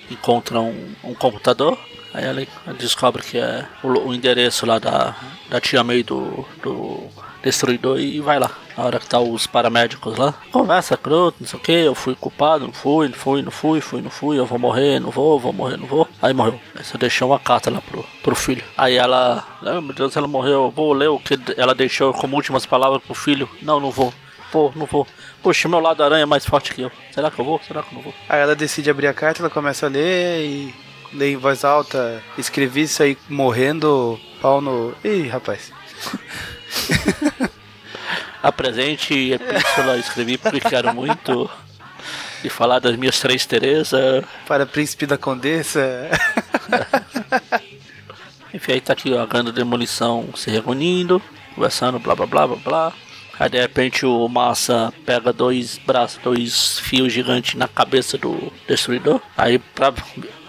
encontra um, um computador. Aí ela descobre que é o, o endereço lá da, da tia May do, do Destruidor e vai lá. Na hora que tá os paramédicos lá. Conversa, croto, não sei o que, eu fui culpado, não fui, não fui, não fui, fui, não fui, eu vou morrer, não vou, vou morrer, não vou. Aí morreu. Aí você deixou uma carta lá pro, pro filho. Aí ela, ah, meu Deus, ela morreu, eu vou ler o que ela deixou como últimas palavras pro filho. Não, não vou. Pô, não vou. Poxa, meu lado aranha é mais forte que eu. Será que eu vou? Será que eu não vou? Aí ela decide abrir a carta, ela começa a ler e lê em voz alta. Escrevi isso aí morrendo, pau no. Ih, rapaz. Apresente epístola, escrevi porque quero muito. E falar das minhas três Teresa. Para príncipe da condessa. Enfim, aí tá aqui a grande demolição se reunindo, conversando, blá blá blá blá blá. Aí de repente o Massa pega dois braços, dois fios gigantes na cabeça do destruidor. Aí, pra,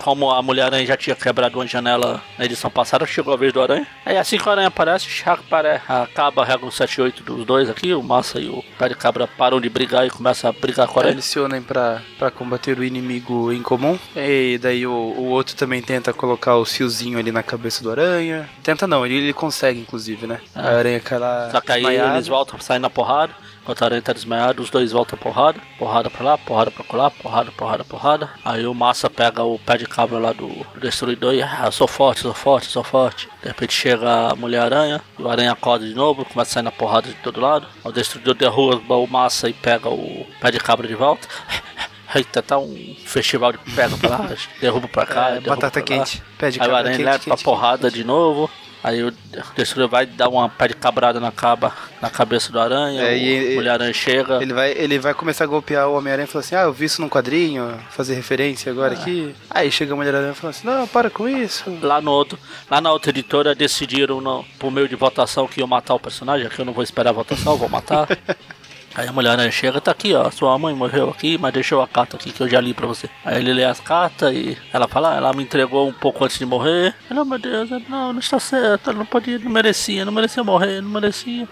como a mulher aranha já tinha quebrado uma janela na edição passada, chegou a vez do aranha. Aí assim que o aranha aparece, apare- acaba a regra 7 e 8 dos dois aqui. O Massa e o pé de cabra param de brigar e começam a brigar com Aí aranha. eles se unem pra, pra combater o inimigo em comum. E daí o, o outro também tenta colocar o fiozinho ali na cabeça do aranha. Tenta não, ele, ele consegue inclusive, né? A aranha cai lá. Só que aí eles voltam, saem na porrada. Enquanto a aranha tá desmaiada, os dois voltam porrada. Porrada pra lá, porrada pra lá, porrada, porrada, porrada. Aí o Massa pega o pé de cabra lá do, do destruidor e ah, sou forte, sou forte, sou forte. De repente chega a Mulher-Aranha, o aranha acorda de novo, começa a sair na porrada de todo lado. O destruidor derruba o Massa e pega o pé de cabra de volta. Eita, tá um festival de pega pra lá, derruba pra cá, É, batata pra quente. Pé de Aí o cabra aranha quente, leva pra quente, porrada de novo. Aí o destruidor vai dar uma pé de cabrada na, caba, na cabeça do aranha. É, o e- Mulher-Aranha chega. Ele vai, ele vai começar a golpear o Homem-Aranha e falar assim: Ah, eu vi isso num quadrinho, fazer referência agora Ah. aqui. Aí chega a Mulher-Aranha e fala assim: Não, para com isso. Lá no outro, lá na outra editora decidiram no, por meio de votação que iam matar o personagem, que eu não vou esperar a votação, vou matar. Aí a mulher né, chega, tá aqui, ó, sua mãe morreu aqui, mas deixou a carta aqui que eu já li pra você. Aí ele lê as cartas e ela fala, ah, ela me entregou um pouco antes de morrer. Ela, oh, meu Deus, não, não está certo, ela não podia, não merecia, não merecia morrer, não merecia.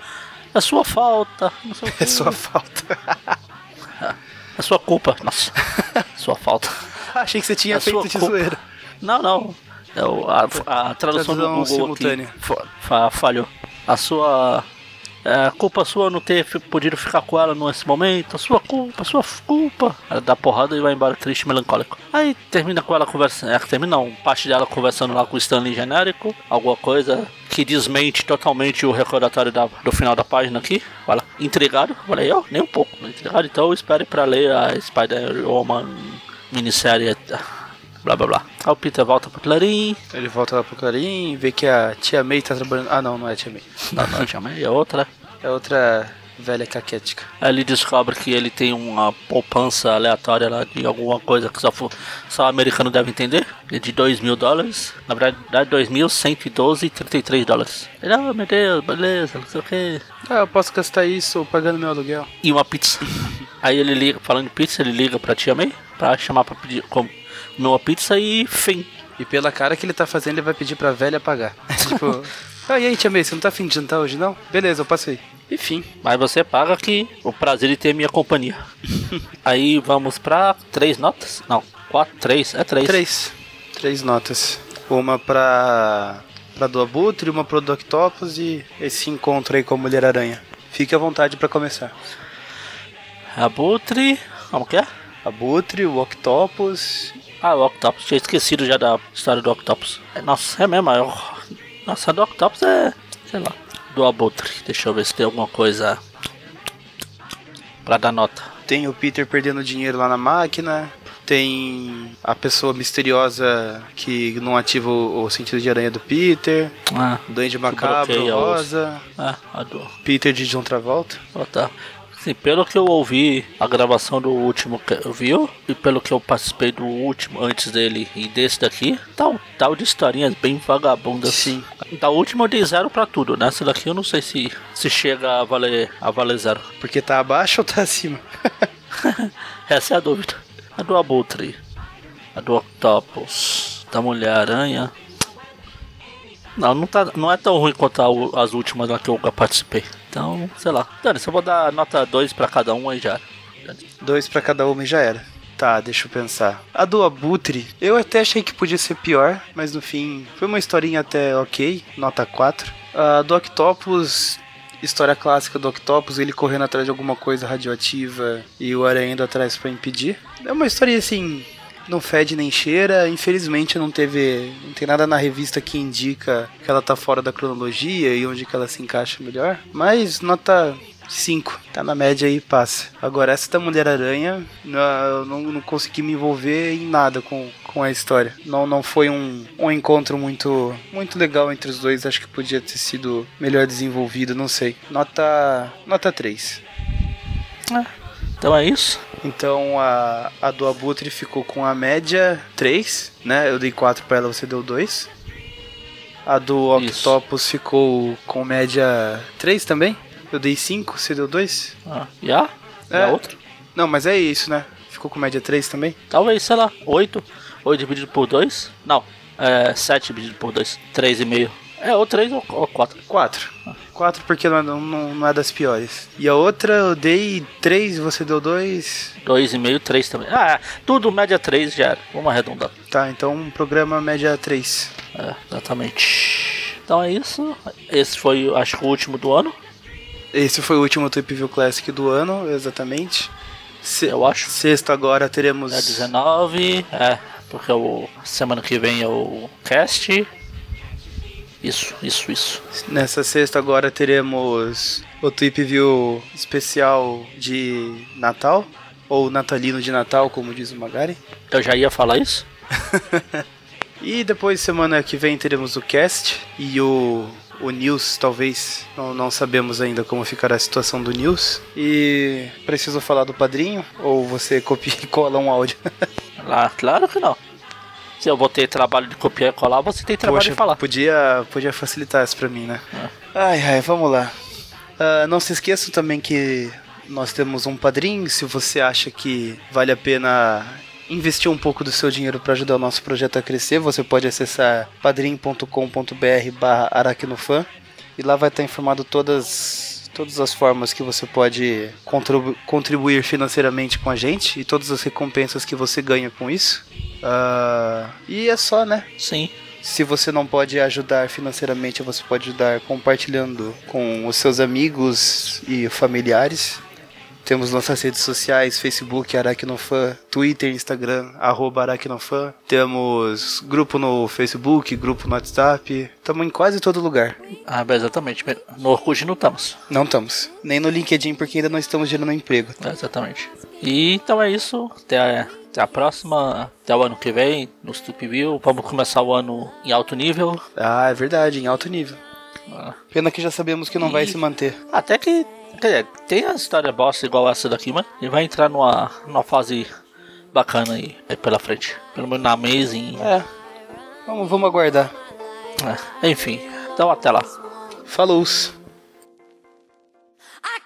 É sua falta, não sei o É quê. sua falta. É sua culpa, nossa, sua falta. Achei que você tinha É feito de zoeira. Não, não. É o- a, a tradução do Tradução Google simultânea. aqui fa- fa- falhou. A sua. É culpa sua não ter podido ficar com ela nesse momento. Sua culpa, sua culpa. Ela dá porrada e vai embora triste, melancólico. Aí termina com ela conversando. É, termina não. Parte dela conversando lá com o Stanley genérico. Alguma coisa que desmente totalmente o recordatório da- do final da página aqui. Fala, intrigado. Falei, eu, nem um pouco. Intrigado, então espere pra ler a Spider-Woman minissérie. Blá blá blá. Aí o Peter volta pro Clarim. Ele volta lá pro Clarim vê que a tia May tá trabalhando. Ah, não, não é a tia May. Não, não, chamei, é outra. É outra velha caquética. Aí ele descobre que ele tem uma poupança aleatória lá de alguma coisa que só, fu- só o americano deve entender. É de 2 mil dólares. Na verdade, 2.112,33 dólares. Ele, ah, meu Deus, beleza, não sei o que. Ah, eu posso gastar isso pagando meu aluguel. E uma pizza. Aí ele liga, falando de pizza, ele liga pra tia May pra chamar pra pedir com uma pizza e fim. E pela cara que ele tá fazendo, ele vai pedir pra velha pagar. tipo, ah, e aí, tia May, você não tá afim de jantar hoje, não? Beleza, eu passo aí. Enfim, Mas você paga que o prazer de ter minha companhia. Aí vamos pra três notas? Não, quatro, três, é três. três. Três notas. Uma pra. pra do Abutre, uma pro do Octopus e esse encontro aí com a Mulher-Aranha. Fique à vontade pra começar. Abutre. Como que é? Abutre, o Octopus. Ah, o Octopus. Tinha esquecido já da história do Octopus. É, nossa, é mesmo. É, o- nossa, a do Octopus é. sei lá. Do Abutre. Deixa eu ver se tem alguma coisa. Pra dar nota. Tem o Peter perdendo dinheiro lá na máquina. Tem a pessoa misteriosa que não ativa o, o sentido de aranha do Peter. Ah, O Duende Macabro, Rosa. ah a do. Peter de John Travolta. Oh, tá. Sim, pelo que eu ouvi a gravação do último que eu viu e pelo que eu participei do último antes dele e desse daqui, tal, tal de historinhas bem vagabundas. Sim. Da última eu dei zero pra tudo. Nessa daqui eu não sei se, se chega a valer, a valer zero. Porque tá abaixo ou tá acima? Essa é a dúvida. A do Abutre, a do Octopus, da Mulher-Aranha. Não, não, tá, não é tão ruim quanto a- as últimas lá que eu participei. Então, sei lá. Dani, eu vou dar nota 2 pra cada um aí já. Dois pra cada uma e já era. Tá, deixa eu pensar. A do Abutre, eu até achei que podia ser pior, mas no fim foi uma historinha até ok, nota 4. A do Octopus, história clássica do Octopus, ele correndo atrás de alguma coisa radioativa e o Aranha indo atrás pra impedir. É uma história assim, não fede nem cheira. Infelizmente não teve, não tem nada na revista que indica que ela tá fora da cronologia e onde que ela se encaixa melhor. Mas nota 5, tá na média aí, passa. Agora, essa da Mulher-Aranha, eu não, não consegui me envolver em nada com, com a história. Não, não foi um, um encontro muito, muito legal entre os dois. Acho que podia ter sido melhor desenvolvido, não sei. Nota, nota 3. Então é isso. Então a, a do Abutre ficou com a média 3, né? Eu dei 4 pra ela, você deu 2. A do Isso. Octopus ficou com média 3 também. Eu dei 5, você deu 2? Ah, e a? E a É. outra? Não, mas é isso, né? Ficou com média 3 também? Talvez, sei lá, 8. 8 dividido por 2? Não, é 7 dividido por 2. 3,5. É, ou 3 ou, ou 4. 4. 4 porque não, é- não, não é das piores. E a outra eu dei 3, você deu 2. 2,5, 3 também. Ah, tudo média 3 já era. Vamos arredondar. Tá, então um programa média 3. É, exatamente. Então é isso. Esse foi, acho que, o último do ano. Esse foi o último Trip View Classic do ano, exatamente. Se- Eu acho. Sexta agora teremos. É 19. É, porque o semana que vem é o cast. Isso, isso, isso. Nessa sexta agora teremos o Trip View especial de Natal. Ou natalino de Natal, como diz o Magari. Eu já ia falar isso. E depois, semana que vem, teremos o cast e o, o news, talvez. Não, não sabemos ainda como ficará a situação do news. E preciso falar do padrinho? Ou você copia e cola um áudio? Lá, claro que não. Se eu vou ter trabalho de copiar e colar, você tem trabalho de falar. Podia, podia facilitar isso pra mim, né? Ai, ai, vamos lá. Ah, não se esqueçam também que nós temos um padrinho. Se você acha que vale a pena investir um pouco do seu dinheiro para ajudar o nosso projeto a crescer, você pode acessar padrim.com.br barra aracnofan e lá vai estar informado todas, todas as formas que você pode contribu- contribuir financeiramente com a gente e todas as recompensas que você ganha com isso. Ah, e é só, né? Sim. Se você não pode ajudar financeiramente, você pode ajudar compartilhando com os seus amigos e familiares. Temos nossas redes sociais, Facebook, Aracnofan, Twitter, Instagram, arroba Aracnofan. Temos grupo no Facebook, grupo no WhatsApp. Estamos em quase todo lugar. Ah, exatamente. No Orkut não estamos. Não estamos. Nem no LinkedIn, porque ainda não estamos gerando emprego. É, exatamente. E então é isso. Até a, até a próxima. Até o ano que vem, no Stupid View. Vamos começar o ano em alto nível. Ah, é verdade, em alto nível. Ah, Pena que já sabemos que não vai Ih. se manter. Até que. Quer dizer, tem a história bosta igual essa daqui, mas ele vai entrar numa, numa fase bacana aí, aí pela frente. Pelo menos na Amazing. É. Vamos, vamos aguardar. É, enfim. Então até lá. Falou! I